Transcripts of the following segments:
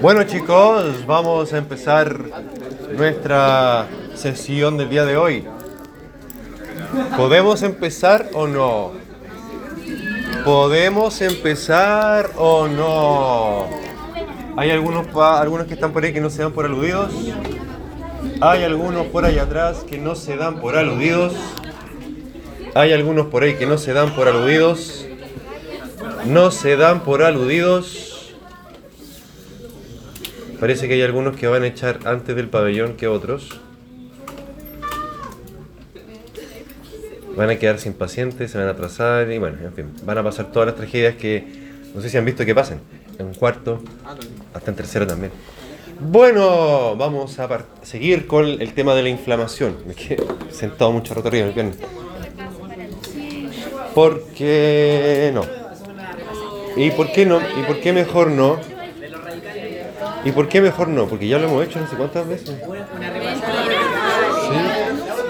Bueno chicos, vamos a empezar nuestra sesión del día de hoy. ¿Podemos empezar o no? ¿Podemos empezar o no? Hay algunos, algunos que están por ahí que no se dan por aludidos. Hay algunos por ahí atrás que no se dan por aludidos. Hay algunos por ahí que no se dan por aludidos. No se dan por aludidos. Parece que hay algunos que van a echar antes del pabellón que otros. Van a quedar sin pacientes, se van a atrasar y bueno, en fin, van a pasar todas las tragedias que no sé si han visto que pasen. En un cuarto, hasta en tercero también. Bueno, vamos a seguir con el tema de la inflamación. Me quedé sentado mucho rato arriba, mi pierna. ¿Por qué no? ¿Y por qué no? ¿Y por qué mejor no? ¿Y por qué mejor no? Porque ya lo hemos hecho no sé cuántas veces. Sí.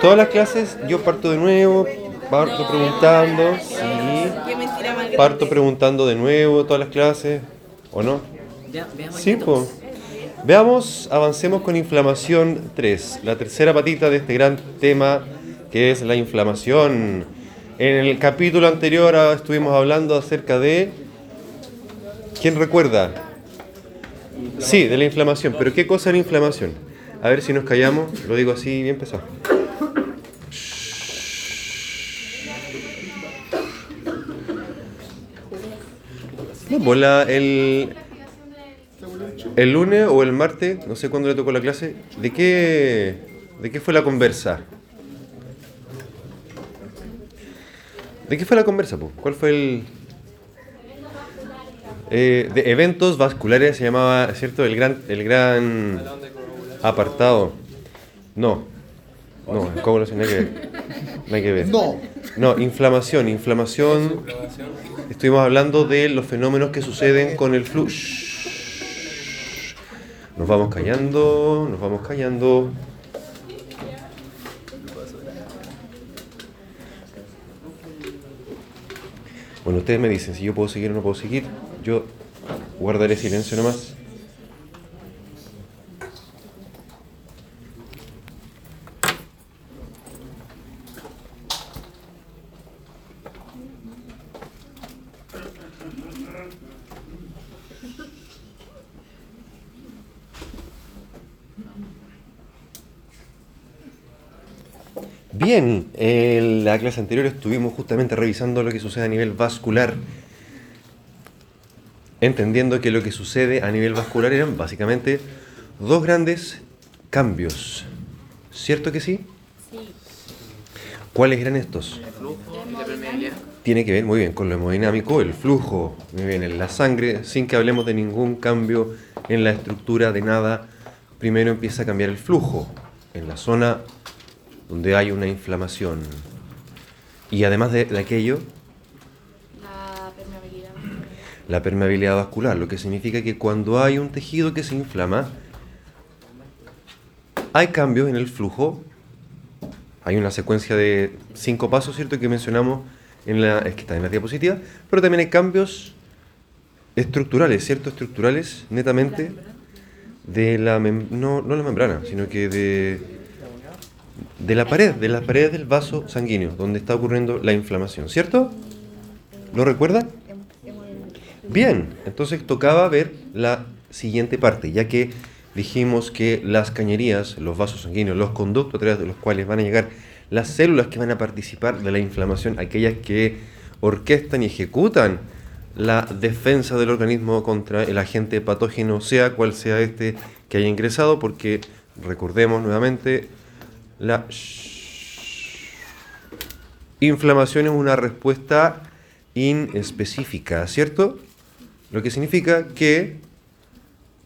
Todas las clases yo parto de nuevo, parto preguntando, sí. Parto preguntando de nuevo todas las clases, ¿o no? Sí, pues. Veamos, avancemos con inflamación 3, la tercera patita de este gran tema que es la inflamación. En el capítulo anterior ah, estuvimos hablando acerca de... ¿Quién recuerda? Sí, de la inflamación, pero ¿qué cosa es la inflamación? A ver si nos callamos, lo digo así bien pesado. Pues la- el, el lunes o el martes, no sé cuándo le tocó la clase, ¿de qué, de qué fue la conversa? ¿De qué fue la conversa? ¿Cuál fue el...? Eh, de eventos vasculares se llamaba, ¿cierto? El gran, el gran apartado. No, no, coagulación, no hay que ver. No hay que ver. No. No, inflamación, inflamación. Estuvimos hablando de los fenómenos que suceden con el flu. Shh. Nos vamos callando, nos vamos callando. Bueno, ustedes me dicen si yo puedo seguir o no puedo seguir. Yo guardaré silencio nomás. Bien, en la clase anterior estuvimos justamente revisando lo que sucede a nivel vascular, entendiendo que lo que sucede a nivel vascular eran básicamente dos grandes cambios. ¿Cierto que sí? Sí. ¿Cuáles eran estos? Tiene que ver muy bien con lo hemodinámico, el flujo, muy bien, en la sangre, sin que hablemos de ningún cambio en la estructura de nada. Primero empieza a cambiar el flujo en la zona donde hay una inflamación. Y además de, de aquello. La permeabilidad vascular, lo que significa que cuando hay un tejido que se inflama, hay cambios en el flujo. Hay una secuencia de cinco pasos, ¿cierto? Que mencionamos en la, es que está en la diapositiva, pero también hay cambios estructurales, ¿cierto? Estructurales, netamente, de la, no, no la membrana, sino que de, de la pared, de la pared del vaso sanguíneo, donde está ocurriendo la inflamación, ¿cierto? ¿Lo recuerdan? Bien, entonces tocaba ver la siguiente parte, ya que dijimos que las cañerías, los vasos sanguíneos, los conductos a través de los cuales van a llegar las células que van a participar de la inflamación, aquellas que orquestan y ejecutan la defensa del organismo contra el agente patógeno, sea cual sea este que haya ingresado, porque recordemos nuevamente, la inflamación es una respuesta inespecífica, ¿cierto? Lo que significa que,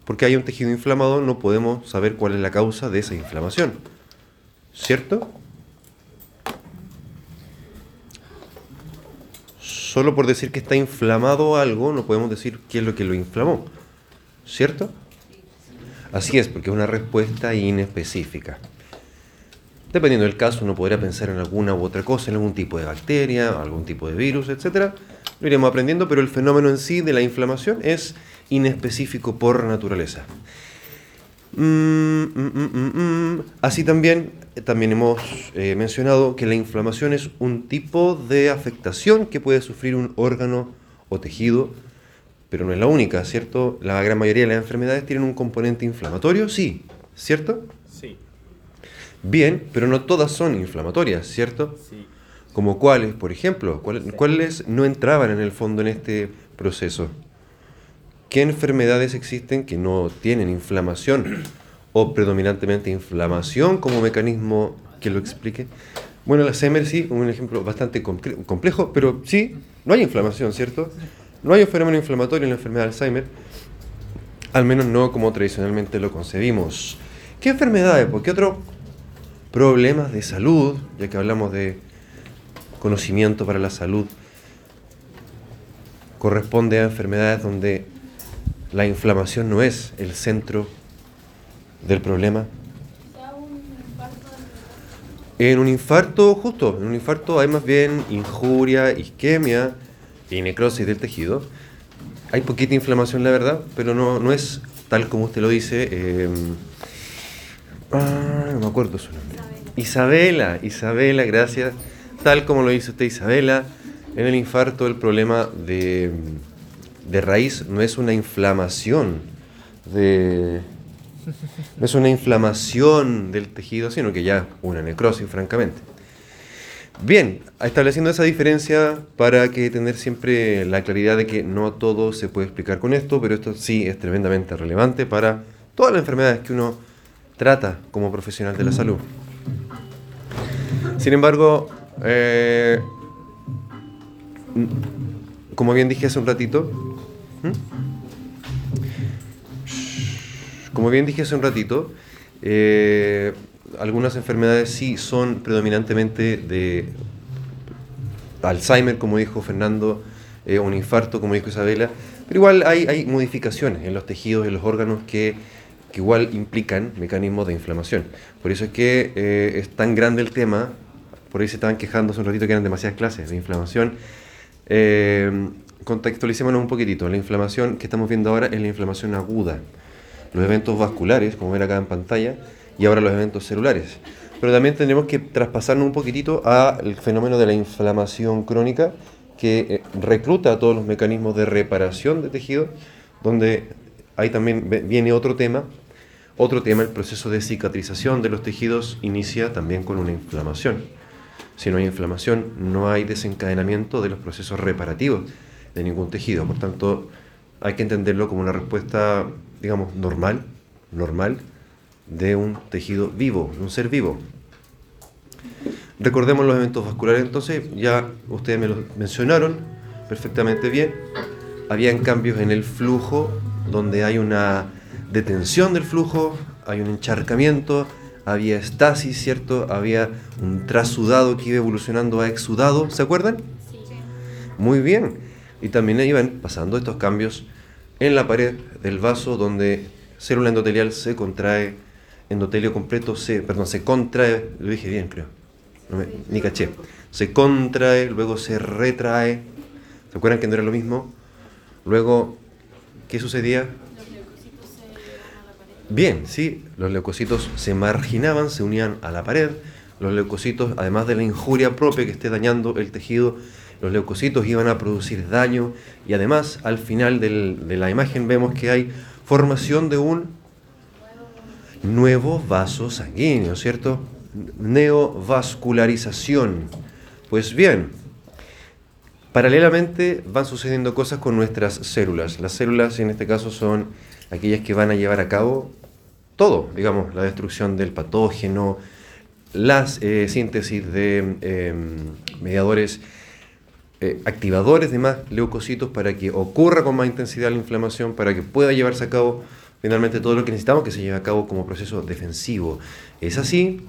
porque hay un tejido inflamado, no podemos saber cuál es la causa de esa inflamación. ¿Cierto? Solo por decir que está inflamado algo, no podemos decir qué es lo que lo inflamó. ¿Cierto? Así es, porque es una respuesta inespecífica. Dependiendo del caso, uno podría pensar en alguna u otra cosa, en algún tipo de bacteria, algún tipo de virus, etc. Lo iremos aprendiendo, pero el fenómeno en sí de la inflamación es inespecífico por naturaleza. Mm, mm, mm. Así también, también hemos eh, mencionado que la inflamación es un tipo de afectación que puede sufrir un órgano o tejido, pero no es la única, ¿cierto? La gran mayoría de las enfermedades tienen un componente inflamatorio, sí, ¿cierto? Bien, pero no todas son inflamatorias, ¿cierto? sí. Como cuáles, por ejemplo, ¿Cuál- cuáles no entraban en el fondo en este proceso. ¿Qué enfermedades existen que no tienen inflamación o predominantemente inflamación como mecanismo que lo explique? Bueno, el Alzheimer sí, un ejemplo bastante comple- complejo, pero sí, no hay inflamación, ¿cierto? No hay un fenómeno inflamatorio en la enfermedad de Alzheimer, al menos no como tradicionalmente lo concebimos. ¿Qué enfermedades? ¿Por qué otros problemas de salud, ya que hablamos de conocimiento para la salud, corresponde a enfermedades donde la inflamación no es el centro del problema. En un infarto, justo, en un infarto hay más bien injuria, isquemia y necrosis del tejido. Hay poquita inflamación, la verdad, pero no, no es tal como usted lo dice. eh, ah, no me acuerdo su nombre. Isabela, Isabela, gracias. Tal como lo dice usted, Isabela, en el infarto el problema de, de raíz no es una inflamación de, no es una inflamación del tejido, sino que ya una necrosis, francamente. Bien, estableciendo esa diferencia para que tener siempre la claridad de que no todo se puede explicar con esto, pero esto sí es tremendamente relevante para todas las enfermedades que uno trata como profesional de la salud. Sin embargo, eh, como bien dije hace un ratito, ¿Mm? como bien dije hace un ratito, eh, algunas enfermedades sí son predominantemente de Alzheimer, como dijo Fernando, eh, un infarto, como dijo Isabela, pero igual hay, modificaciones en los tejidos en los órganos que, que igual implican mecanismos de inflamación. Por eso es que eh, es tan grande el tema, por ahí se estaban quejando hace un ratito que eran demasiadas clases de inflamación. Eh, contextualicémonos un poquitito, la inflamación que estamos viendo ahora es la inflamación aguda los eventos vasculares, como ven acá en pantalla, y ahora los eventos celulares. Pero también tenemos que traspasarnos un poquitito al fenómeno de la inflamación crónica, que eh, recluta todos los mecanismos de reparación de tejido, donde ahí también viene otro tema. Otro tema, el proceso de cicatrización de los tejidos inicia también con una inflamación. Si no hay inflamación, no hay desencadenamiento de los procesos reparativos de ningún tejido. Por tanto, hay que entenderlo como una respuesta, digamos, normal, normal, de un tejido vivo, de un ser vivo. Recordemos los eventos vasculares, entonces, ya ustedes me los mencionaron perfectamente bien. Habían cambios en el flujo, donde hay una detención del flujo, hay un encharcamiento, había estasis, ¿cierto? Había un trasudado que iba evolucionando a exudado, ¿se acuerdan? Muy bien. Y también iban pasando estos cambios en la pared del vaso donde célula endotelial se contrae, endotelio completo se, perdón, se contrae, lo dije bien creo, no me- ni caché, se contrae, luego se retrae, ¿se acuerdan que no era lo mismo? Luego, ¿qué sucedía? Bien, sí, los leucocitos se marginaban, se unían a la pared. Los leucocitos, además de la injuria propia que esté dañando el tejido, los leucocitos iban a producir daño y además al final de la imagen vemos que hay formación de un nuevo vaso sanguíneo, ¿cierto? Neovascularización. Pues bien, Paralelamente van sucediendo cosas con nuestras células. Las células en este caso son aquellas que van a llevar a cabo todo, digamos, la destrucción del patógeno, las eh, síntesis de eh, mediadores eh, activadores de más leucocitos para que ocurra con más intensidad la inflamación, para que pueda llevarse a cabo finalmente todo lo que necesitamos que se lleve a cabo como proceso defensivo. Es así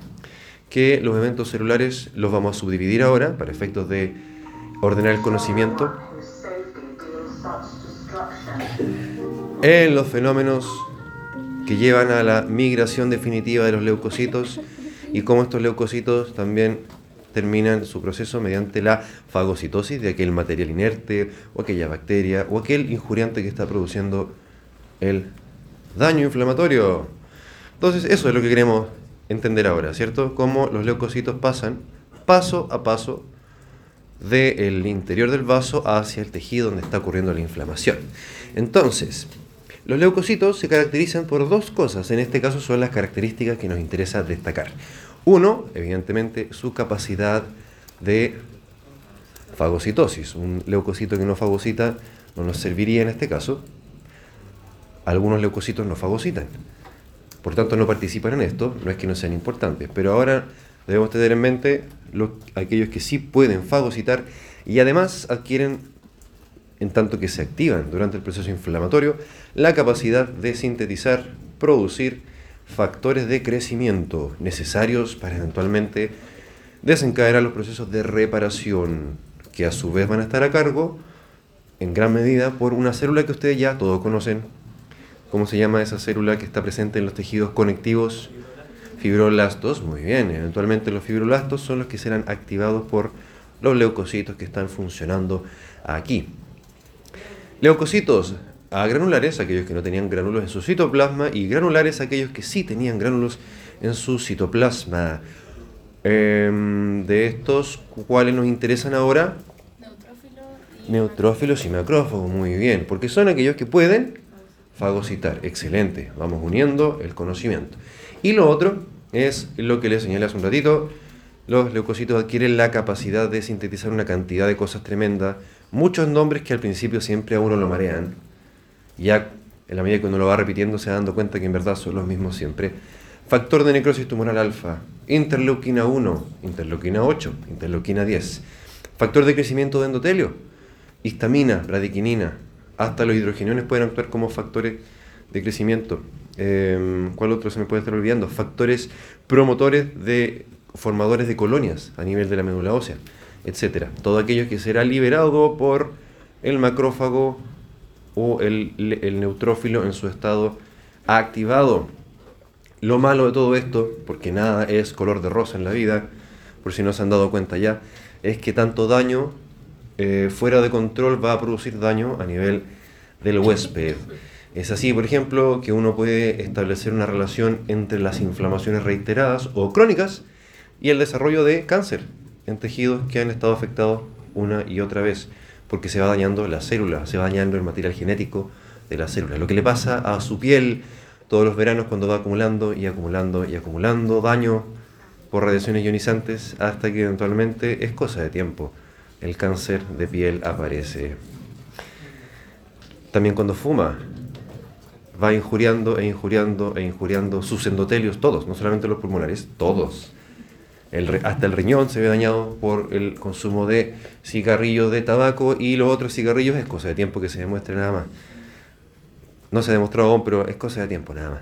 que los eventos celulares los vamos a subdividir ahora para efectos de ordenar el conocimiento en los fenómenos que llevan a la migración definitiva de los leucocitos y cómo estos leucocitos también terminan su proceso mediante la fagocitosis de aquel material inerte o aquella bacteria o aquel injuriante que está produciendo el daño inflamatorio. Entonces, eso es lo que queremos entender ahora, ¿cierto? Cómo los leucocitos pasan paso a paso del interior del vaso hacia el tejido donde está ocurriendo la inflamación. Entonces, los leucocitos se caracterizan por dos cosas, en este caso son las características que nos interesa destacar. Uno, evidentemente, su capacidad de fagocitosis. Un leucocito que no fagocita no nos serviría en este caso. Algunos leucocitos no fagocitan. Por tanto, no participan en esto, no es que no sean importantes, pero ahora debemos tener en mente los, aquellos que sí pueden fagocitar y además adquieren, en tanto que se activan durante el proceso inflamatorio, la capacidad de sintetizar, producir factores de crecimiento necesarios para eventualmente desencadenar los procesos de reparación, que a su vez van a estar a cargo en gran medida por una célula que ustedes ya todos conocen. ¿Cómo se llama esa célula que está presente en los tejidos conectivos? Fibroblastos, muy bien. Eventualmente los fibroblastos son los que serán activados por los leucocitos que están funcionando aquí. Leucocitos a granulares, aquellos que no tenían gránulos en su citoplasma, y granulares, aquellos que sí tenían gránulos en su citoplasma. Em, de estos, ¿cuáles nos interesan ahora? Neutrófilos y Neutrófilos y macrófagos, muy bien, porque son aquellos que pueden fagocitar. Excelente, vamos uniendo el conocimiento. Y lo otro es lo que les señalé hace un ratito, los leucocitos adquieren la capacidad de sintetizar una cantidad de cosas tremendas, muchos nombres que al principio siempre a uno lo marean, ya en la medida que uno lo va repitiendo se va dando cuenta que en verdad son los mismos siempre. Factor de necrosis tumoral alfa, interleuquina 1, interleuquina 8, interleuquina 10. Factor de crecimiento de endotelio, histamina, radiquinina. Hasta los hidrogeniones pueden actuar como factores de crecimiento. Eh, ¿Cuál otro se me puede estar olvidando? Factores promotores de formadores de colonias a nivel de la médula ósea, etc. Todo aquello que será liberado por el macrófago o el, neutrófilo en su estado activado. Lo malo de todo esto, porque nada es color de rosa en la vida, por si no se han dado cuenta ya, es que tanto daño eh, fuera de control va a producir daño a nivel del huésped. Es así, por ejemplo, que uno puede establecer una relación entre las inflamaciones reiteradas o crónicas y el desarrollo de cáncer en tejidos que han estado afectados una y otra vez, porque se va dañando la célula, se va dañando el material genético de la célula. Lo que le pasa a su piel todos los veranos cuando va acumulando y acumulando y acumulando daño por radiaciones ionizantes hasta que eventualmente es cosa de tiempo. El cáncer de piel aparece. También cuando fuma, va injuriando e injuriando e injuriando sus endotelios, todos, no solamente los pulmonares, todos. El hasta el riñón se ve dañado por el consumo de cigarrillos de tabaco y los otros cigarrillos es cosa de tiempo que se demuestre nada más. No se ha demostrado aún, pero es cosa de tiempo nada más.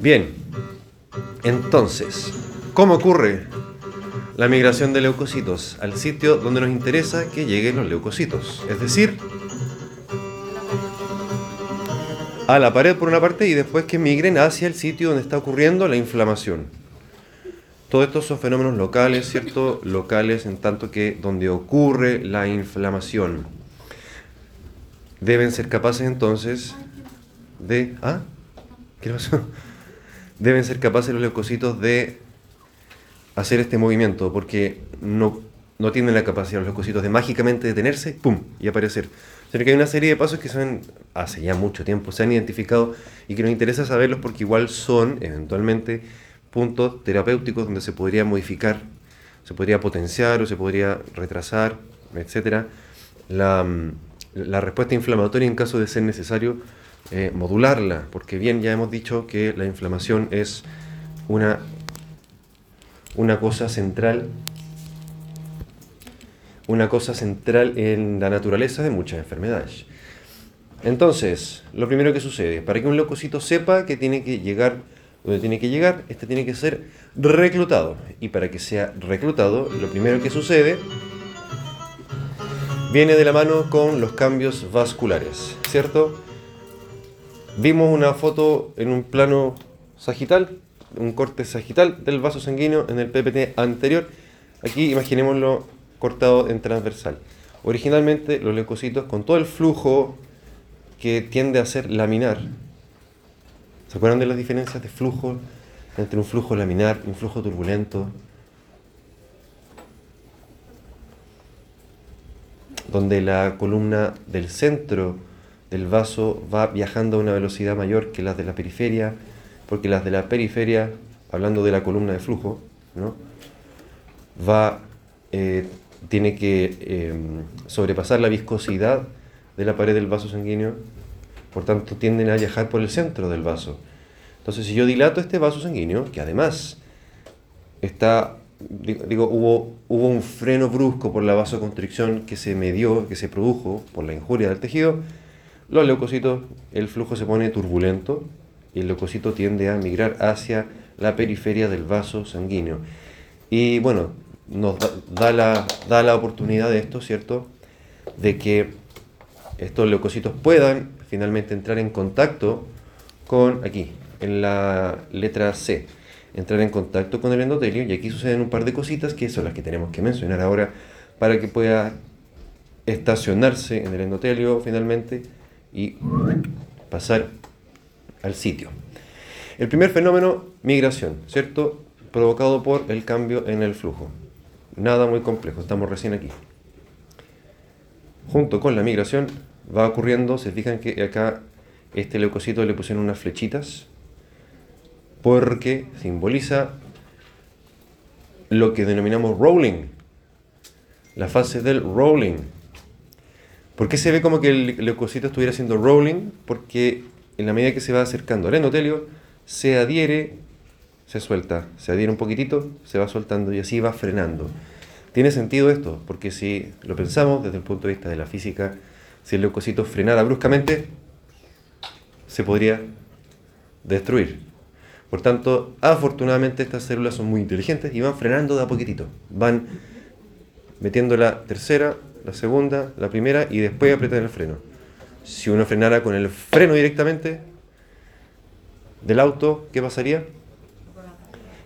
Bien, entonces, ¿cómo ocurre la migración de leucocitos al sitio donde nos interesa que lleguen los leucocitos? Es decir, a la pared por una parte y después que migren hacia el sitio donde está ocurriendo la inflamación. Todos estos son fenómenos locales, ¿cierto? Locales en tanto que donde ocurre la inflamación. Deben ser capaces entonces de... ¿Ah? ¿Qué pasó? Deben ser capaces los leucocitos de hacer este movimiento porque no, no tienen la capacidad los leucocitos de mágicamente detenerse, ¡pum! y aparecer. Sino que hay una serie de pasos que son, hace ya mucho tiempo, se han identificado y que nos interesa saberlos porque igual son eventualmente puntos terapéuticos donde se podría modificar, se podría potenciar o se podría retrasar, etcétera, la, respuesta inflamatoria en caso de ser necesario eh, modularla, porque bien ya hemos dicho que la inflamación es una, una cosa central una cosa central en la naturaleza de muchas enfermedades. Entonces, lo primero que sucede, para que un leucocito sepa que tiene que llegar donde tiene que llegar, este tiene que ser reclutado. Y para que sea reclutado, lo primero que sucede viene de la mano con los cambios vasculares, ¿cierto? Vimos una foto en un plano sagital, un corte sagital del vaso sanguíneo en el PPT anterior. Aquí imaginémoslo cortado en transversal. Originalmente los leucocitos con todo el flujo que tiende a ser laminar. ¿Se acuerdan de las diferencias de flujo entre un flujo laminar y un flujo turbulento? Donde la columna del centro del vaso va viajando a una velocidad mayor que las de la periferia, porque las de la periferia, hablando de la columna de flujo, ¿no? va, eh, tiene que eh, sobrepasar la viscosidad de la pared del vaso sanguíneo, por tanto tienden a viajar por el centro del vaso. Entonces, si yo dilato este vaso sanguíneo, que además está, digo, hubo, hubo un freno brusco por la vasoconstricción que se medió, que se produjo por la injuria del tejido, los leucocitos, el flujo se pone turbulento y el leucocito tiende a migrar hacia la periferia del vaso sanguíneo. Y bueno, nos da, da la oportunidad de esto, ¿cierto? De que estos leucocitos puedan finalmente entrar en contacto con, aquí, en la letra C, entrar en contacto con el endotelio y aquí suceden un par de cositas que son las que tenemos que mencionar ahora para que pueda estacionarse en el endotelio finalmente y pasar al sitio. El primer fenómeno, migración, ¿cierto? Provocado por el cambio en el flujo. Nada muy complejo, estamos recién aquí. Junto con la migración va ocurriendo, se fijan que acá este leucocito le pusieron unas flechitas porque simboliza lo que denominamos rolling, la fase del rolling. ¿Por qué se ve como que el leucocito estuviera haciendo rolling? Porque en la medida que se va acercando al endotelio, se adhiere, se suelta, se adhiere un poquitito, se va soltando y así va frenando. Tiene sentido esto, porque si lo pensamos desde el punto de vista de la física, si el leucocito frenara bruscamente, se podría destruir. Por tanto, afortunadamente estas células son muy inteligentes y van frenando de a poquitito. Van metiendo la tercera, la segunda, la primera y después apretan el freno. Si uno frenara con el freno directamente del auto, ¿qué pasaría?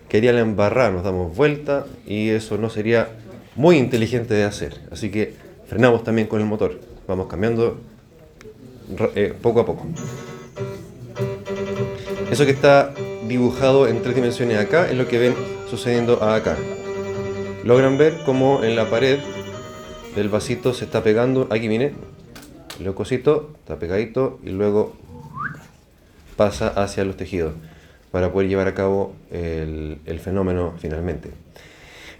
Quería la embarrada, nos damos vuelta y eso no sería muy inteligente de hacer. Así que frenamos también con el motor. Vamos cambiando eh, poco a poco. Eso que está dibujado en tres dimensiones acá es lo que ven sucediendo acá. Logran ver cómo en la pared del vasito se está pegando. Aquí viene. El leucocito está pegadito y luego pasa hacia los tejidos para poder llevar a cabo el, fenómeno finalmente.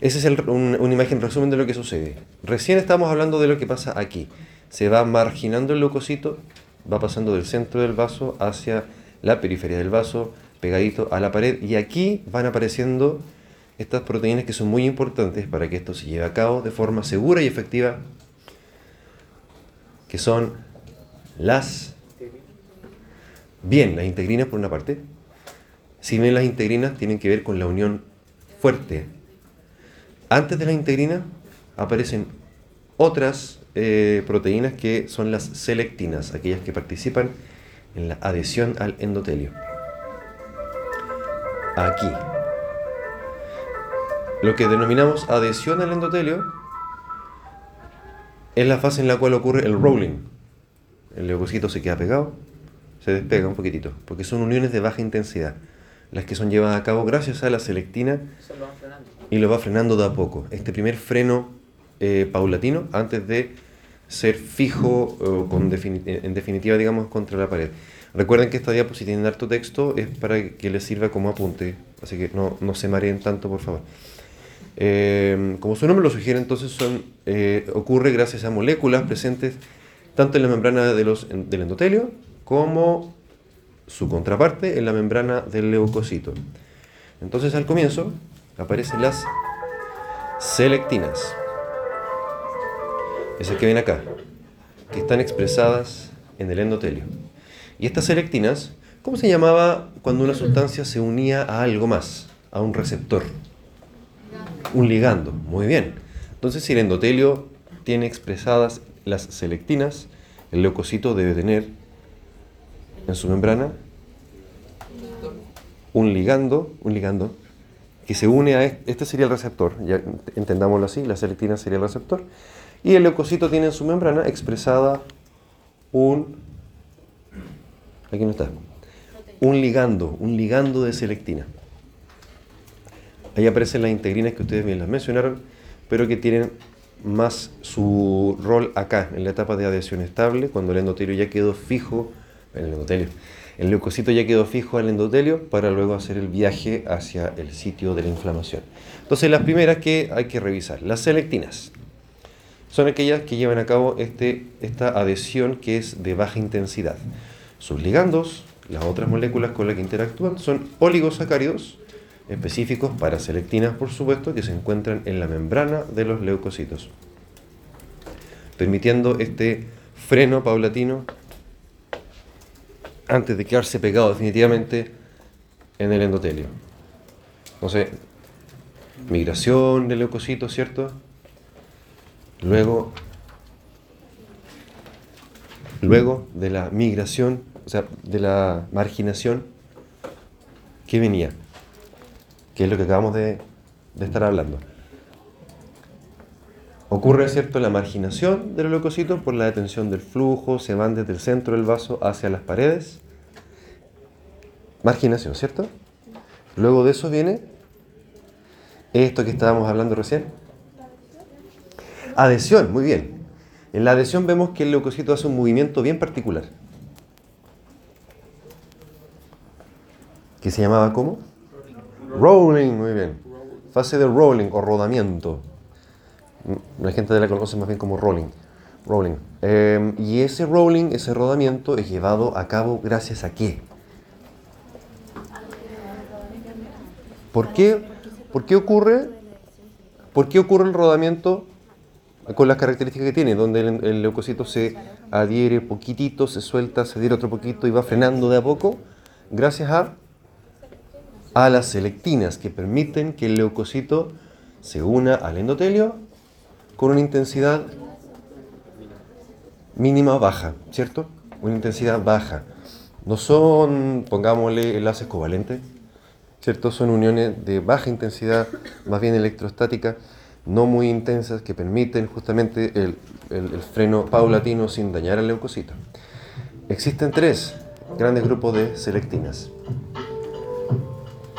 Esa es una imagen resumen de lo que sucede. Recién estamos hablando de lo que pasa aquí. Se va marginando el leucocito, va pasando del centro del vaso hacia la periferia del vaso, pegadito a la pared, y aquí van apareciendo estas proteínas que son muy importantes para que esto se lleve a cabo de forma segura y efectiva, que son las... Bien, las integrinas por una parte. Si bien las integrinas tienen que ver con la unión fuerte. Antes de la integrina aparecen otras eh, proteínas que son las selectinas, aquellas que participan en la adhesión al endotelio. Aquí, lo que denominamos adhesión al endotelio es la fase en la cual ocurre el rolling. El leucocito se queda pegado, se despega un poquitito, porque son uniones de baja intensidad, las que son llevadas a cabo gracias a la selectina y lo va frenando de a poco. Este primer freno eh, paulatino antes de ser fijo con en definitiva, digamos, contra la pared. Recuerden que esta diapositiva en harto texto es para que les sirva como apunte, así que no, no se mareen tanto, por favor. Em, como su nombre lo sugiere, entonces eh, ocurre gracias a moléculas presentes tanto en la membrana de los, del endotelio como su contraparte en la membrana del leucocito. Entonces al comienzo aparecen las selectinas, esas que ven acá, que están expresadas en el endotelio. Y estas selectinas, ¿cómo se llamaba cuando una sustancia se unía a algo más, a un receptor? Un ligando, muy bien. Entonces, si el endotelio tiene expresadas las selectinas, el leucocito debe tener en su membrana un ligando, un ligando que se une a este, este sería el receptor, ya entendámoslo así, la selectina sería el receptor, y el leucocito tiene en su membrana expresada un Aquí no está. Un ligando, un ligando de selectina. Ahí aparecen las integrinas que ustedes bien las mencionaron, pero que tienen más su rol acá, en la etapa de adhesión estable, cuando el endotelio ya quedó fijo, el endotelio, el leucocito ya quedó fijo al endotelio para luego hacer el viaje hacia el sitio de la inflamación. Entonces, las primeras que hay que revisar, las selectinas, son aquellas que llevan a cabo este, esta adhesión que es de baja intensidad. Sus ligandos, las otras moléculas con las que interactúan, son oligosacáridos específicos para selectinas, por supuesto, que se encuentran en la membrana de los leucocitos, permitiendo este freno paulatino antes de quedarse pegado definitivamente en el endotelio. Entonces, migración del leucocito, ¿cierto? Luego, luego de la migración, o sea, de la marginación, ¿qué venía? Que es lo que acabamos de, estar hablando. Ocurre, ¿cierto?, la marginación de los leucocitos por la detención del flujo, se van desde el centro del vaso hacia las paredes. Marginación, ¿cierto? Luego de eso viene esto que estábamos hablando recién, Adhesión, muy bien. En la adhesión vemos que el leucocito hace un movimiento bien particular. ¿Qué se llamaba cómo? Rolling, muy bien. Fase de rolling o rodamiento. La gente la conoce más bien como rolling. Rolling. Eh, y ese rolling, ese rodamiento es llevado a cabo gracias a qué? ¿Por qué, ¿Por qué ocurre? ¿Por qué ocurre el rodamiento con las características que tiene, donde el, leucocito se adhiere poquitito, se suelta, se adhiere otro poquito y va frenando de a poco, gracias a, las selectinas que permiten que el leucocito se una al endotelio con una intensidad mínima baja, ¿cierto? Una intensidad baja. No son, pongámosle, enlaces covalentes, ¿cierto? Son uniones de baja intensidad, más bien electrostática no muy intensas que permiten justamente el, freno paulatino sin dañar al leucocito. Existen tres grandes grupos de selectinas.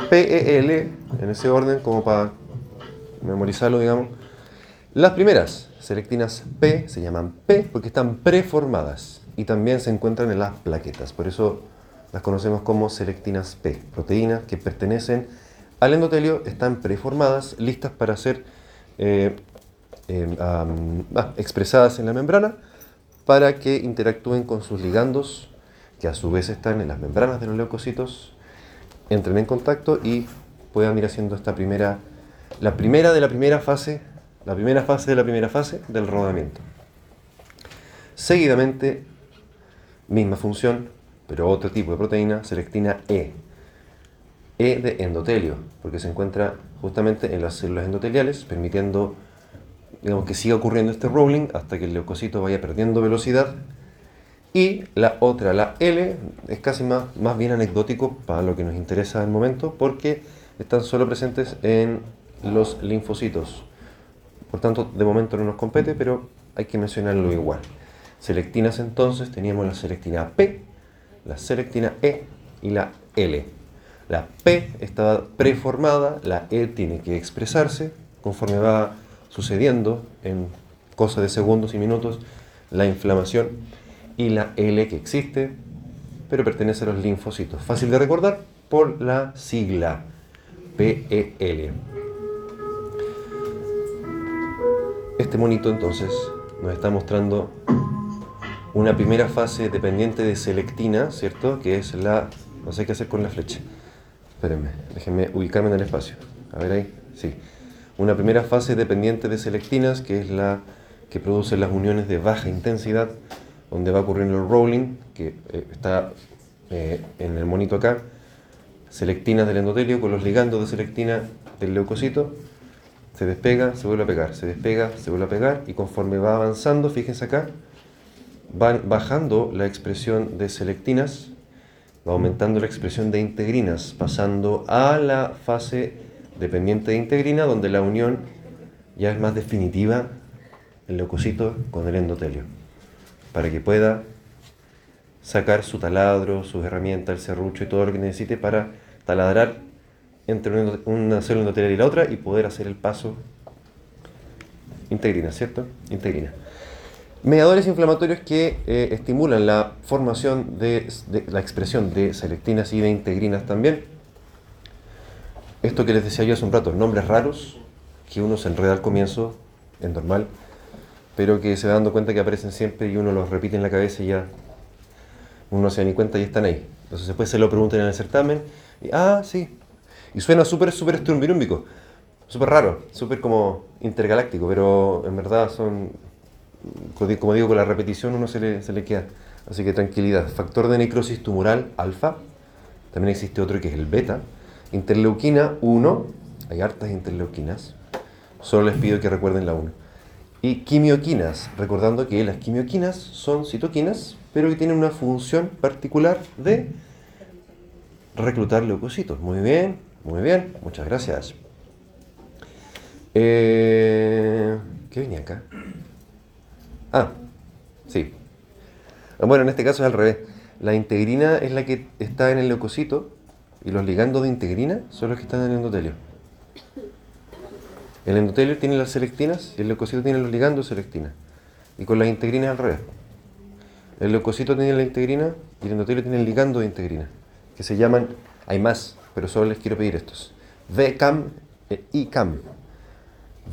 PEL, en ese orden, como para memorizarlo, digamos. Las primeras, selectinas P, se llaman P porque están preformadas y también se encuentran en las plaquetas. Por eso las conocemos como selectinas P, proteínas que pertenecen al endotelio, están preformadas, listas para ser eh, em, ah, expresadas en la membrana para que interactúen con sus ligandos, que a su vez están en las membranas de los leucocitos, entren en contacto y puedan ir haciendo esta primera, la primera de la primera fase, la primera fase de la primera fase del rodamiento. Seguidamente, misma función, pero otro tipo de proteína, selectina E. E de endotelio, porque se encuentra justamente en las células endoteliales, permitiendo digamos, que siga ocurriendo este rolling hasta que el leucocito vaya perdiendo velocidad. Y la otra, la L, es casi más, más bien anecdótico para lo que nos interesa el momento, porque están solo presentes en los linfocitos. Por tanto, de momento no nos compete, pero hay que mencionarlo igual. Selectinas entonces, teníamos la selectina P, la selectina E y la L. La P está preformada, la E tiene que expresarse conforme va sucediendo en cosas de segundos y minutos la inflamación y la L que existe, pero pertenece a los linfocitos. Fácil de recordar por la sigla PEL. Este monito entonces nos está mostrando una primera fase dependiente de selectina, ¿cierto? Que es la, no sé qué hacer con la flecha. Espérenme, déjenme ubicarme en el espacio. A ver ahí, sí. Una primera fase dependiente de selectinas, que es la que produce las uniones de baja intensidad, donde va ocurriendo el rolling, que eh, está eh, en el monito acá, selectinas del endotelio con los ligandos de selectina del leucocito, se despega, se vuelve a pegar, se despega, se vuelve a pegar, y conforme va avanzando, fíjense acá, van bajando la expresión de selectinas aumentando la expresión de integrinas, pasando a la fase dependiente de integrina, donde la unión ya es más definitiva, el leucocito con el endotelio, para que pueda sacar su taladro, sus herramientas, el serrucho y todo lo que necesite para taladrar entre una célula endotelial y la otra y poder hacer el paso integrina, ¿cierto? Integrina. Mediadores inflamatorios que eh, estimulan la formación de, la expresión de selectinas y de integrinas también. Esto que les decía yo hace un rato, nombres raros que uno se enreda al comienzo, es normal, pero que se va dando cuenta que aparecen siempre y uno los repite en la cabeza y ya uno no se da ni cuenta y están ahí. Entonces después se lo preguntan en el certamen y, ah, sí. Y suena súper, súper estrumbirúmbico, súper raro, súper como intergaláctico, pero en verdad son, como digo, con la repetición uno se le, queda. Así que tranquilidad. Factor de necrosis tumoral, alfa. También existe otro que es el beta. Interleuquina 1. Hay hartas interleuquinas. Solo les pido que recuerden la 1. Y quimioquinas, recordando que las quimioquinas son citoquinas, pero que tienen una función particular de reclutar leucocitos. Muy bien, muy bien, muchas gracias. Eh, ¿Qué venía acá? Ah, sí. Bueno, en este caso es al revés. La integrina es la que está en el leucocito y los ligandos de integrina son los que están en el endotelio. El endotelio tiene las selectinas y el leucocito tiene los ligandos de selectina. Y con las integrinas al revés. El leucocito tiene la integrina y el endotelio tiene el ligando de integrina. Que se llaman, hay más, pero solo les quiero pedir estos. VCAM e ICAM.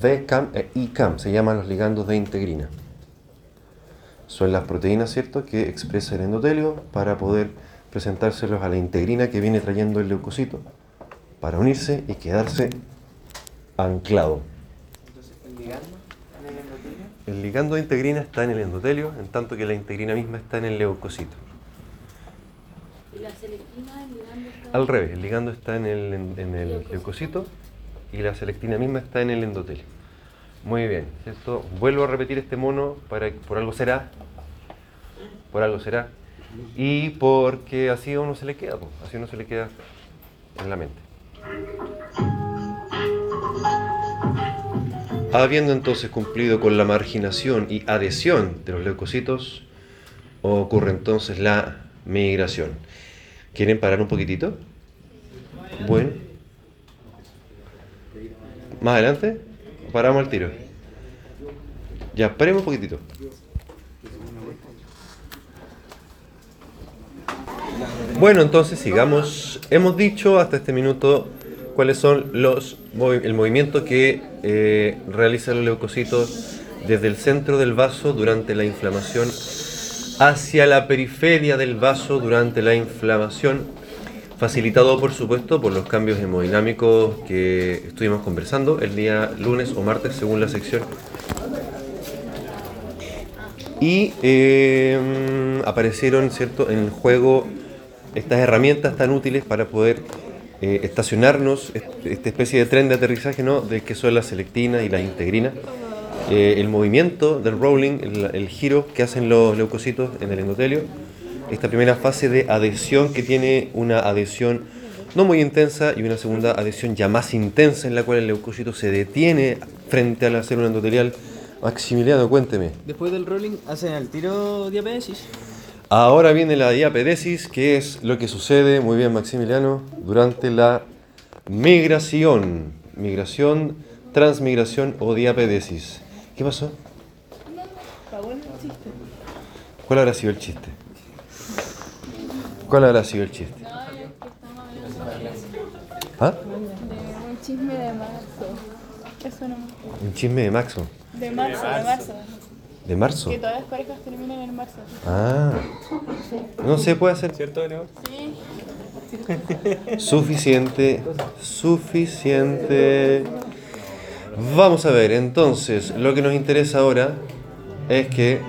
VCAM e ICAM se llaman los ligandos de integrina. Son las proteínas, ¿cierto?, que expresa el endotelio para poder presentárselos a la integrina que viene trayendo el leucocito para unirse y quedarse anclado. Entonces, el ligando en el endotelio. El ligando de integrina está en el endotelio, en tanto que la integrina misma está en el leucocito. Y la selectina, el ligando está- Al revés, el ligando está en el, en, en el leucocito y la selectina misma está en el endotelio. Muy bien, ¿cierto? Vuelvo a repetir este mono para por algo será. Por algo será. Y porque así a uno se le queda, po, así a uno se le queda en la mente. Habiendo entonces cumplido con la marginación y adhesión de los leucocitos, ocurre entonces la migración. ¿Quieren parar un poquitito? Bueno. ¿Más adelante? Paramos al tiro. Ya, paremos un poquitito. Bueno, entonces sigamos. Hemos dicho hasta este minuto cuáles son los el movimiento que eh, realizan los leucocitos desde el centro del vaso durante la inflamación hacia la periferia del vaso durante la inflamación, facilitado por supuesto por los cambios hemodinámicos que estuvimos conversando el día lunes o martes según la sección. Y eh, aparecieron, ¿cierto?, en el juego estas herramientas tan útiles para poder eh, estacionarnos, est- esta especie de tren de aterrizaje, ¿no?, de que son las selectinas y las integrinas. Eh, el movimiento del rolling, el, el giro que hacen los leucocitos en el endotelio, esta primera fase de adhesión que tiene una adhesión no muy intensa y una segunda adhesión ya más intensa en la cual el leucocito se detiene frente a la célula endotelial. Maximiliano, cuénteme. Después del rolling, hacen el tiro diabetes. Ahora viene la diapedesis, que es lo que sucede, muy bien Maximiliano, durante la migración. Migración, transmigración o diapedesis. ¿Qué pasó? ¿Cuál habrá sido el chiste? ¿Cuál habrá sido el chiste? No, es que estamos hablando de ¿Ah? un chisme de marzo. Eso no Un chisme de Maxo. De marzo, de marzo. ¿De marzo? Que todas las parejas terminan en marzo. Ah. No se puede hacer. ¿Cierto, Leo? Sí. Suficiente, suficiente. Vamos a ver, entonces, lo que nos interesa ahora es que...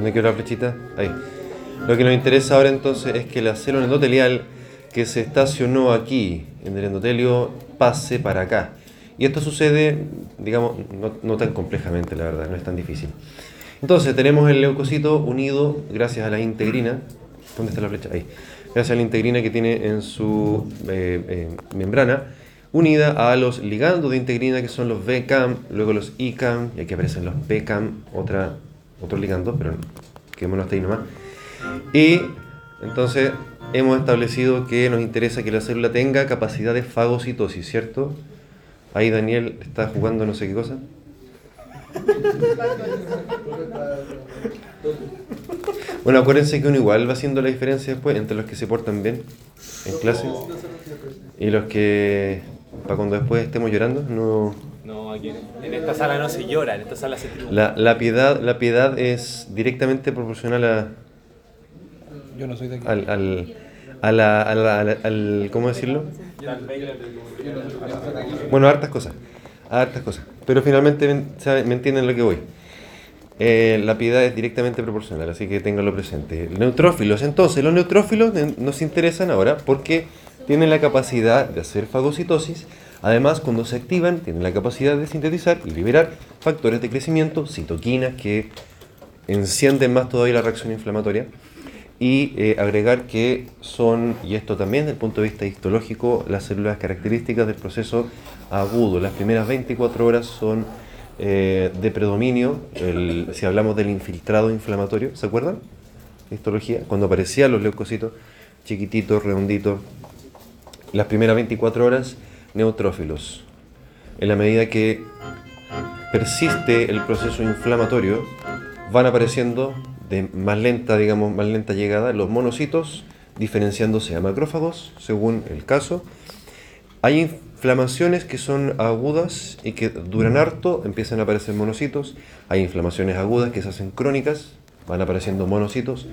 ¿Dónde quedó la flechita? Ahí. Lo que nos interesa ahora entonces es que la célula endotelial que se estacionó aquí en el endotelio pase para acá. Y esto sucede, digamos, no, tan complejamente, la verdad, no es tan difícil. Entonces tenemos el leucocito unido gracias a la integrina. ¿Dónde está la flecha? Ahí. Gracias a la integrina que tiene en su eh, eh, membrana, unida a los ligandos de integrina que son los VCAM, luego los ICAM, y aquí aparecen los PCAM, otra otros ligandos, pero quedémonos hasta ahí nomás. Y entonces hemos establecido que nos interesa que la célula tenga capacidad de fagocitosis, ¿cierto? Ahí Daniel está jugando no sé qué cosa. Bueno, acuérdense que uno igual va haciendo la diferencia después entre los que se portan bien en clase y los que, para cuando después estemos llorando, no... No, aquí en esta sala no se llora, en esta sala se triunfa. La, la piedad, la piedad es directamente proporcional a, Yo no soy de aquí. al, al, a la, a la- a la- al- ¿cómo decirlo? Bueno, hartas cosas, hartas cosas. Pero finalmente me, me entienden lo que voy. Eh, la piedad es directamente proporcional, así que ténganlo presente. Neutrófilos, entonces, los neutrófilos nos interesan ahora porque tienen la capacidad de hacer fagocitosis. Además, cuando se activan, tienen la capacidad de sintetizar y liberar factores de crecimiento, citoquinas que encienden más todavía la reacción inflamatoria y eh, agregar que son, y esto también desde el punto de vista histológico, las células características del proceso agudo. Las primeras 24 horas son eh, de predominio, si hablamos del infiltrado inflamatorio, ¿se acuerdan? Histología, cuando aparecían los leucocitos chiquititos, redonditos, las primeras 24 horas neutrófilos. En la medida que persiste el proceso inflamatorio, van apareciendo de más lenta, digamos, más lenta llegada los monocitos, diferenciándose a macrófagos según el caso. Hay inflamaciones que son agudas y que duran harto, empiezan a aparecer monocitos. Hay inflamaciones agudas que se hacen crónicas, van apareciendo monocitos.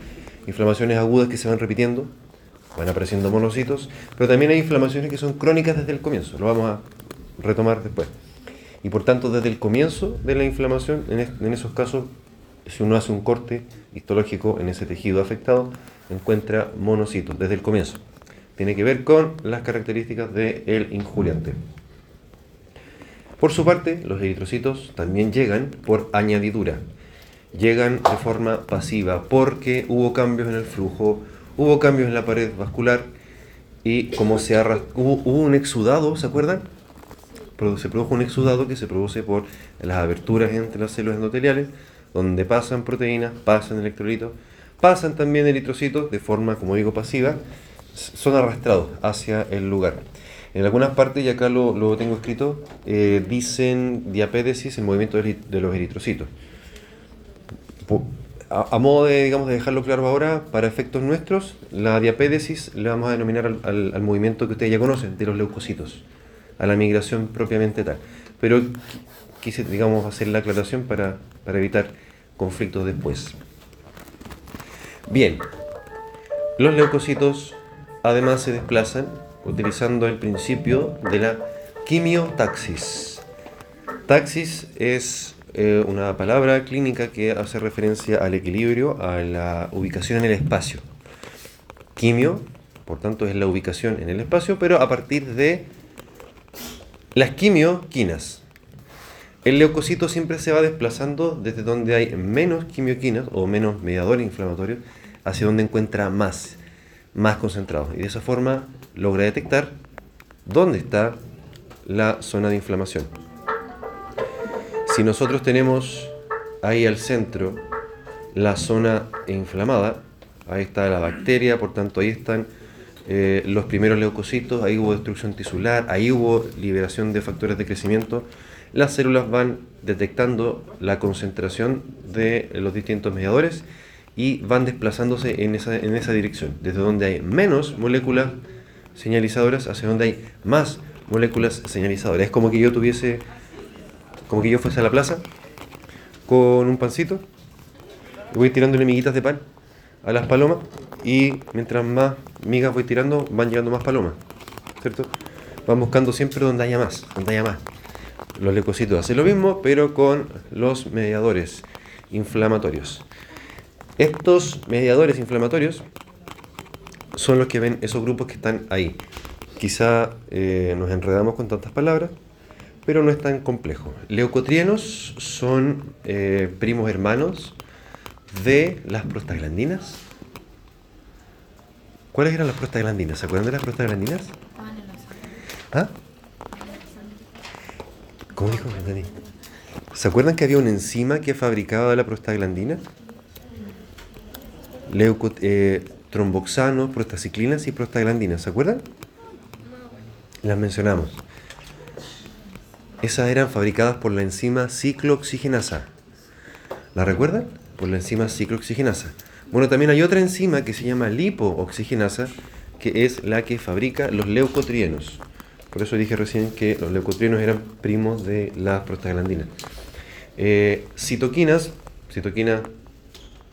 Inflamaciones agudas que se van repitiendo, van apareciendo monocitos. Pero también hay inflamaciones que son crónicas desde el comienzo, lo vamos a retomar después. Y por tanto, desde el comienzo de la inflamación, en, es- en esos casos, si uno hace un corte histológico en ese tejido afectado, encuentra monocitos desde el comienzo. Tiene que ver con las características del injuriante. Por su parte, los eritrocitos también llegan por añadidura. Llegan de forma pasiva porque hubo cambios en el flujo, hubo cambios en la pared vascular y como se arras- hubo, un exudado, ¿se acuerdan? Se produjo un exudado que se produce por las aberturas entre las células endoteliales, donde pasan proteínas, pasan electrolitos, pasan también eritrocitos de forma, como digo, pasiva, son arrastrados hacia el lugar. En algunas partes, y acá lo, tengo escrito, eh, dicen diapédesis, el movimiento de, los eritrocitos. A, modo de, digamos, de dejarlo claro ahora, para efectos nuestros, la diapédesis le vamos a denominar al, al- al movimiento que ustedes ya conocen, de los leucocitos, a la migración propiamente tal. Pero qui- quise, digamos, hacer la aclaración para, para evitar conflictos después. Bien, los leucocitos además se desplazan utilizando el principio de la quimiotaxis. Taxis es eh, una palabra clínica que hace referencia al equilibrio, a la ubicación en el espacio. Quimio, por tanto, es la ubicación en el espacio, pero a partir de las quimioquinas. El leucocito siempre se va desplazando desde donde hay menos quimioquinas o menos mediadores inflamatorios hacia donde encuentra más, más concentrados. Y de esa forma logra detectar dónde está la zona de inflamación. Si nosotros tenemos ahí al centro la zona inflamada, ahí está la bacteria, por tanto ahí están eh, los primeros leucocitos, ahí hubo destrucción tisular, ahí hubo liberación de factores de crecimiento, las células van detectando la concentración de los distintos mediadores y van desplazándose en esa, en esa dirección, desde donde hay menos moléculas señalizadoras hacia donde hay más moléculas señalizadoras. Es como que yo tuviese, como que yo fuese a la plaza con un pancito y voy tirándole miguitas de pan a las palomas y mientras más migas voy tirando van llegando más palomas, ¿cierto? Van buscando siempre donde haya más, donde haya más. Los leucocitos hacen lo mismo, pero con los mediadores inflamatorios. Estos mediadores inflamatorios son los que ven esos grupos que están ahí. Quizá eh, nos enredamos con tantas palabras, pero no es tan complejo. Leucotrienos son eh, primos hermanos de las prostaglandinas. ¿Cuáles eran las prostaglandinas? ¿Se acuerdan de las prostaglandinas? ¿Ah? ¿Cómo dijo Dani? ¿Se acuerdan que había una enzima que fabricaba la prostaglandina? Leuco, eh, tromboxanos, prostaciclinas y prostaglandinas, ¿se acuerdan? Las mencionamos. Esas eran fabricadas por la enzima ciclooxigenasa. ¿La recuerdan? Por la enzima ciclooxigenasa. Bueno, también hay otra enzima que se llama lipooxigenasa, que es la que fabrica los leucotrienos. Por eso dije recién que los leucotrienos eran primos de las prostaglandinas. Eh, citoquinas, citoquina,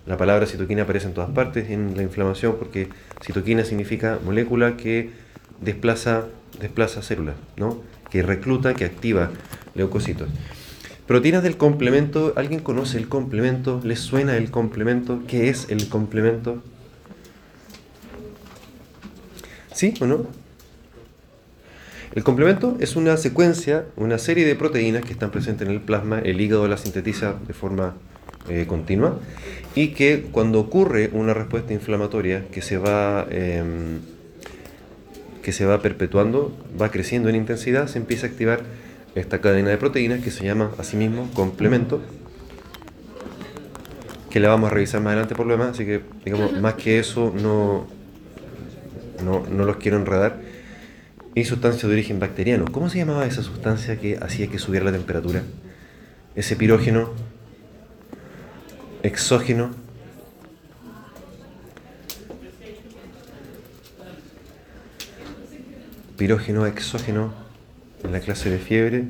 la palabra citoquina aparece en todas partes en la inflamación porque citoquina significa molécula que desplaza, desplaza células, ¿no? Que recluta, que activa leucocitos. Proteínas del complemento, ¿alguien conoce el complemento? ¿Les suena el complemento? ¿Qué es el complemento? ¿Sí o no? El complemento es una secuencia, una serie de proteínas que están presentes en el plasma, el hígado las sintetiza de forma eh, continua y que cuando ocurre una respuesta inflamatoria que se va em, que se va perpetuando, va creciendo en intensidad, se empieza a activar esta cadena de proteínas que se llama asimismo complemento, que la vamos a revisar más adelante por lo demás, así que digamos, más que eso no, no, no los quiero enredar. Y sustancia de origen bacteriano. ¿Cómo se llamaba esa sustancia que hacía que subiera la temperatura? Ese pirógeno, exógeno. Pirógeno, exógeno, en la clase de fiebre,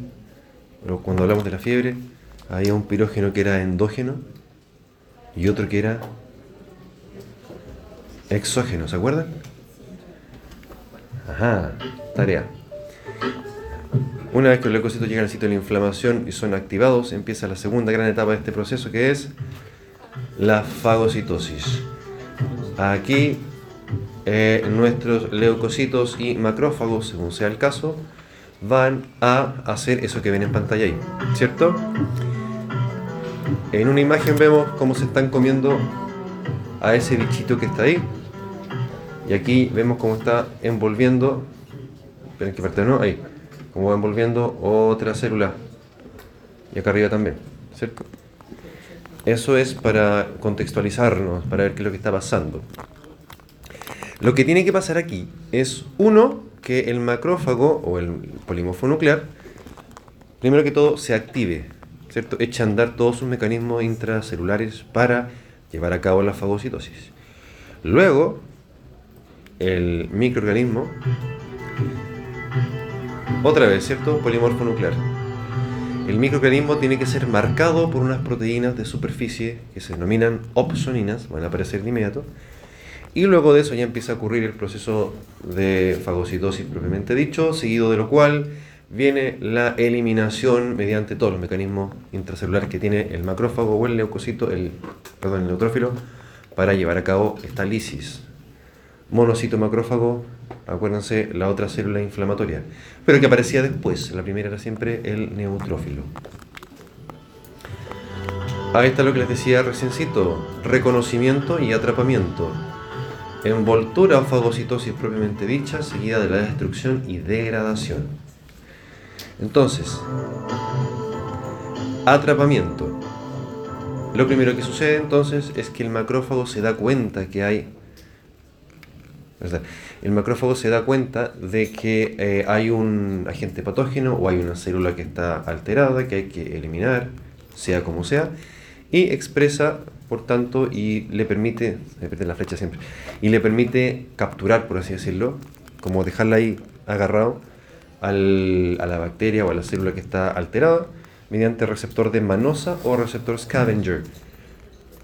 pero cuando hablamos de la fiebre, había un pirógeno que era endógeno y otro que era exógeno, ¿se acuerdan? Ajá, tarea. Una vez que los leucocitos llegan al sitio de la inflamación y son activados, empieza la segunda gran etapa de este proceso que es la fagocitosis. Aquí eh, nuestros leucocitos y macrófagos, según sea el caso, van a hacer eso que ven en pantalla ahí, ¿cierto? En una imagen vemos cómo se están comiendo a ese bichito que está ahí. Y aquí vemos cómo está envolviendo, esperen que parte no, ahí, cómo va envolviendo otra célula. Y acá arriba también, ¿cierto? Eso es para contextualizarnos, para ver qué es lo que está pasando. Lo que tiene que pasar aquí es, uno, que el macrófago o el polimorfo nuclear, primero que todo, se active, ¿cierto? Echa a andar todos sus mecanismos intracelulares para llevar a cabo la fagocitosis. Luego, el microorganismo, otra vez, ¿cierto? Polimorfo nuclear. El microorganismo tiene que ser marcado por unas proteínas de superficie que se denominan opsoninas, van a aparecer de inmediato, y luego de eso ya empieza a ocurrir el proceso de fagocitosis propiamente dicho, seguido de lo cual viene la eliminación mediante todos los mecanismos intracelulares que tiene el macrófago o el leucocito, el, perdón, el neutrófilo, para llevar a cabo esta lisis. Monocito macrófago, acuérdense, la otra célula inflamatoria, pero que aparecía después, la primera era siempre el neutrófilo. Ahí está lo que les decía reciencito, reconocimiento y atrapamiento. Envoltura o fagocitosis propiamente dicha, seguida de la destrucción y degradación. Entonces, atrapamiento. Lo primero que sucede entonces es que el macrófago se da cuenta que hay... El macrófago se da cuenta de que eh, hay un agente patógeno o hay una célula que está alterada, que hay que eliminar, sea como sea, y expresa, por tanto, y le permite, la flecha siempre, y le permite capturar, por así decirlo, como dejarla ahí agarrado al, a la bacteria o a la célula que está alterada, mediante receptor de manosa o receptor scavenger.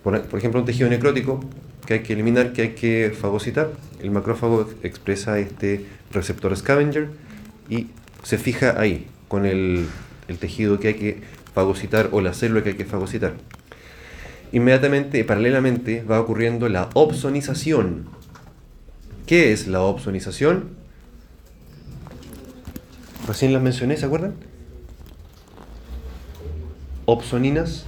Por, por ejemplo, un tejido necrótico que hay que eliminar, que hay que fagocitar, el macrófago expresa este receptor scavenger y se fija ahí, con el, el tejido que hay que fagocitar o la célula que hay que fagocitar inmediatamente, paralelamente, va ocurriendo la opsonización. ¿Qué es la opsonización? Recién las mencioné, ¿se acuerdan? Opsoninas.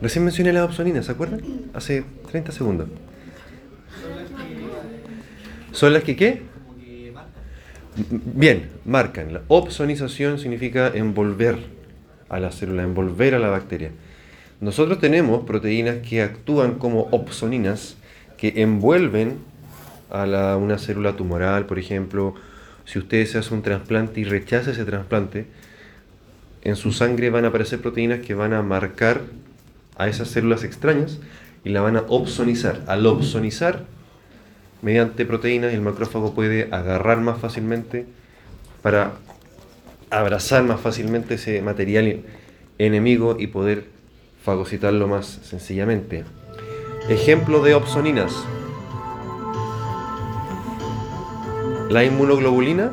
Recién mencioné las opsoninas, ¿se acuerdan? Hace 30 segundos. ¿Son las que qué? Bien, marcan. La opsonización significa envolver a la célula, envolver a la bacteria. Nosotros tenemos proteínas que actúan como opsoninas, que envuelven a una célula tumoral, por ejemplo. Si usted se hace un trasplante y rechaza ese trasplante, en su sangre van a aparecer proteínas que van a marcar a esas células extrañas y la van a opsonizar. Al opsonizar, mediante proteínas, el macrófago puede agarrar más fácilmente para abrazar más fácilmente ese material enemigo y poder fagocitarlo más sencillamente. Ejemplo de opsoninas. La inmunoglobulina,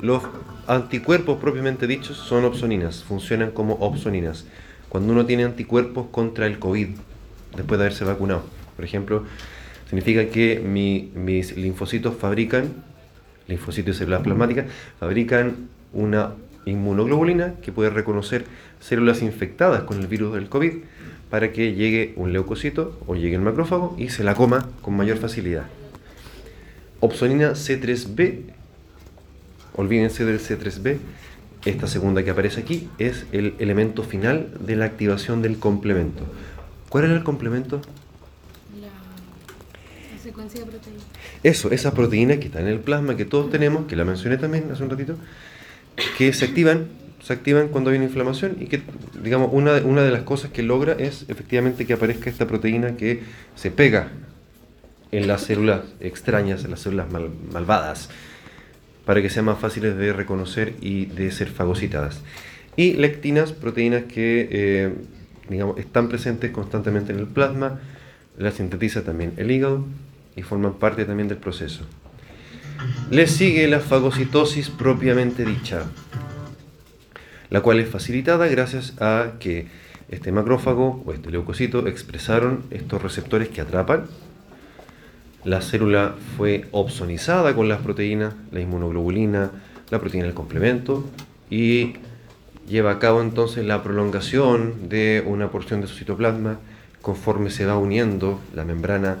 los anticuerpos propiamente dichos son opsoninas, funcionan como opsoninas. Cuando uno tiene anticuerpos contra el COVID, después de haberse vacunado, por ejemplo, significa que mi- mis linfocitos fabrican, linfocitos y células plasmáticas, fabrican una inmunoglobulina que puede reconocer células infectadas con el virus del COVID para que llegue un leucocito o llegue el macrófago y se la coma con mayor facilidad. Opsonina C3b, olvídense del C3b, esta segunda que aparece aquí es el elemento final de la activación del complemento. ¿Cuál era el complemento? La, secuencia de proteínas. Eso, esa proteína que está en el plasma que todos tenemos, que la mencioné también hace un ratito, que se activan, se activan cuando hay una inflamación y que, digamos, una, una de las cosas que logra es efectivamente que aparezca esta proteína que se pega en las células extrañas, en las células mal- malvadas, para que sean más fáciles de reconocer y de ser fagocitadas. Y lectinas, proteínas que, eh, digamos, están presentes constantemente en el plasma, las sintetiza también el hígado y forman parte también del proceso. Le sigue la fagocitosis propiamente dicha, la cual es facilitada gracias a que este macrófago o este leucocito expresaron estos receptores que atrapan. La célula fue opsonizada con las proteínas, la inmunoglobulina, la proteína del complemento y lleva a cabo entonces la prolongación de una porción de su citoplasma conforme se va uniendo la membrana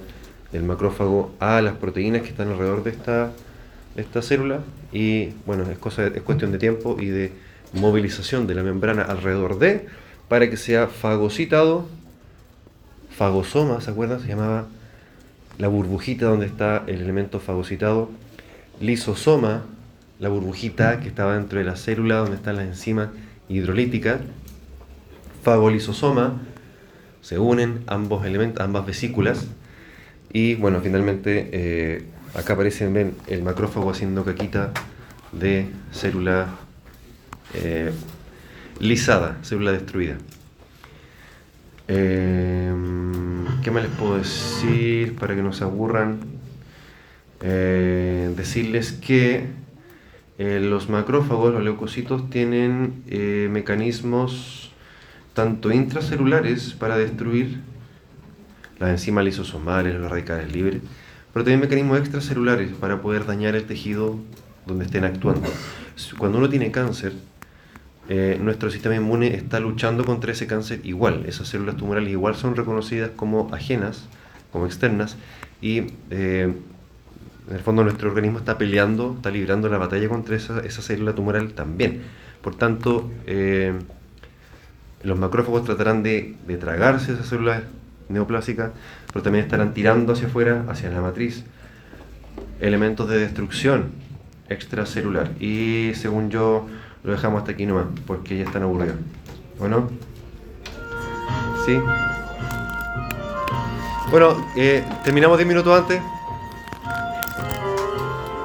del macrófago a las proteínas que están alrededor de esta, esta célula y bueno, es, cosa, es cuestión de tiempo y de movilización de la membrana alrededor de para que sea fagocitado, fagosoma, ¿se acuerdan? Se llamaba la burbujita donde está el elemento fagocitado, lisosoma, la burbujita que estaba dentro de la célula donde están las enzimas hidrolíticas, fagolisosoma, se unen ambos elementos, ambas vesículas, y bueno, finalmente eh, acá aparecen, ven, el macrófago haciendo caquita de célula eh, lisada, célula destruida. Eh, ¿Qué más les puedo decir para que no se aburran? Eh, decirles que los macrófagos, los leucocitos, tienen mecanismos tanto intracelulares para destruir las enzimas lisosomales, los radicales libres, pero también mecanismos extracelulares para poder dañar el tejido donde estén actuando. Cuando uno tiene cáncer, eh, nuestro sistema inmune está luchando contra ese cáncer igual. Esas células tumorales igual son reconocidas como ajenas, como externas, y eh, en el fondo nuestro organismo está peleando, está librando la batalla contra esa, esa célula tumoral también. Por tanto, eh, los macrófagos tratarán de, de tragarse esas células neoplásicas, pero también estarán tirando hacia afuera, hacia la matriz, elementos de destrucción extracelular. Y según yo, lo dejamos hasta aquí nomás, porque ya están aburridos. ¿Bueno? ¿Sí? Bueno, eh, terminamos 10 minutos antes.